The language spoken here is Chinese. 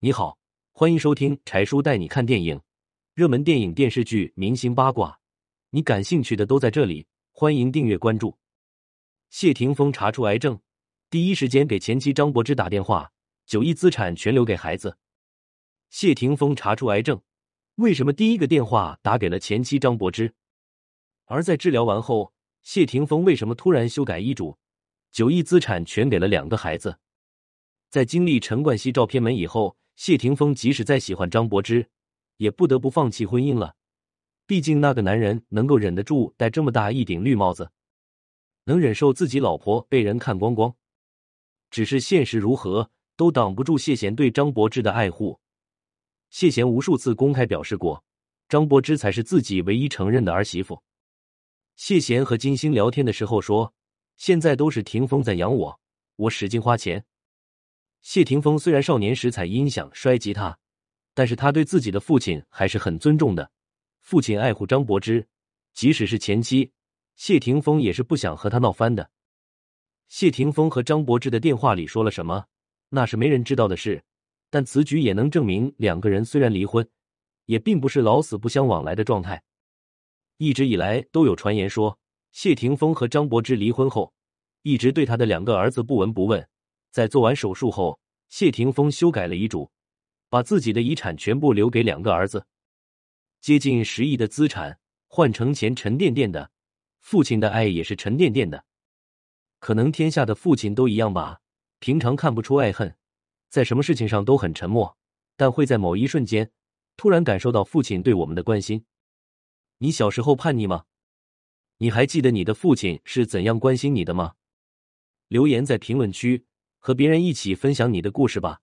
你好，欢迎收听柴叔带你看电影，热门电影、电视剧、明星八卦，你感兴趣的都在这里。欢迎订阅关注。谢霆锋查出癌症，第一时间给前妻张柏芝打电话，九亿资产全留给孩子。谢霆锋查出癌症，为什么第一个电话打给了前妻张柏芝？而在治疗完后，谢霆锋为什么突然修改医嘱，九亿资产全给了两个孩子？在经历陈冠希照片门以后，谢霆锋即使再喜欢张柏芝，也不得不放弃婚姻了。毕竟那个男人能够忍得住戴这么大一顶绿帽子，能忍受自己老婆被人看光光。只是现实如何都挡不住谢贤对张柏芝的爱护。谢贤无数次公开表示过，张柏芝才是自己唯一承认的儿媳妇。谢贤和金星聊天的时候说：“现在都是霆锋在养我，我使劲花钱。”谢霆锋虽然少年时踩音响摔吉他，但是他对自己的父亲还是很尊重的。父亲爱护张柏芝，即使是前妻，谢霆锋也是不想和他闹翻的。谢霆锋和张柏芝的电话里说了什么，那是没人知道的事。但此举也能证明，两个人虽然离婚，也并不是老死不相往来的状态。一直以来都有传言说，谢霆锋和张柏芝离婚后，一直对他的两个儿子不闻不问。在做完手术后，谢霆锋修改了遗嘱，把自己的遗产全部留给两个儿子。接近十亿的资产换成钱沉甸甸的，父亲的爱也是沉甸甸的。可能天下的父亲都一样吧，平常看不出爱恨，在什么事情上都很沉默，但会在某一瞬间突然感受到父亲对我们的关心。你小时候叛逆吗？你还记得你的父亲是怎样关心你的吗？留言在评论区和别人一起分享你的故事吧。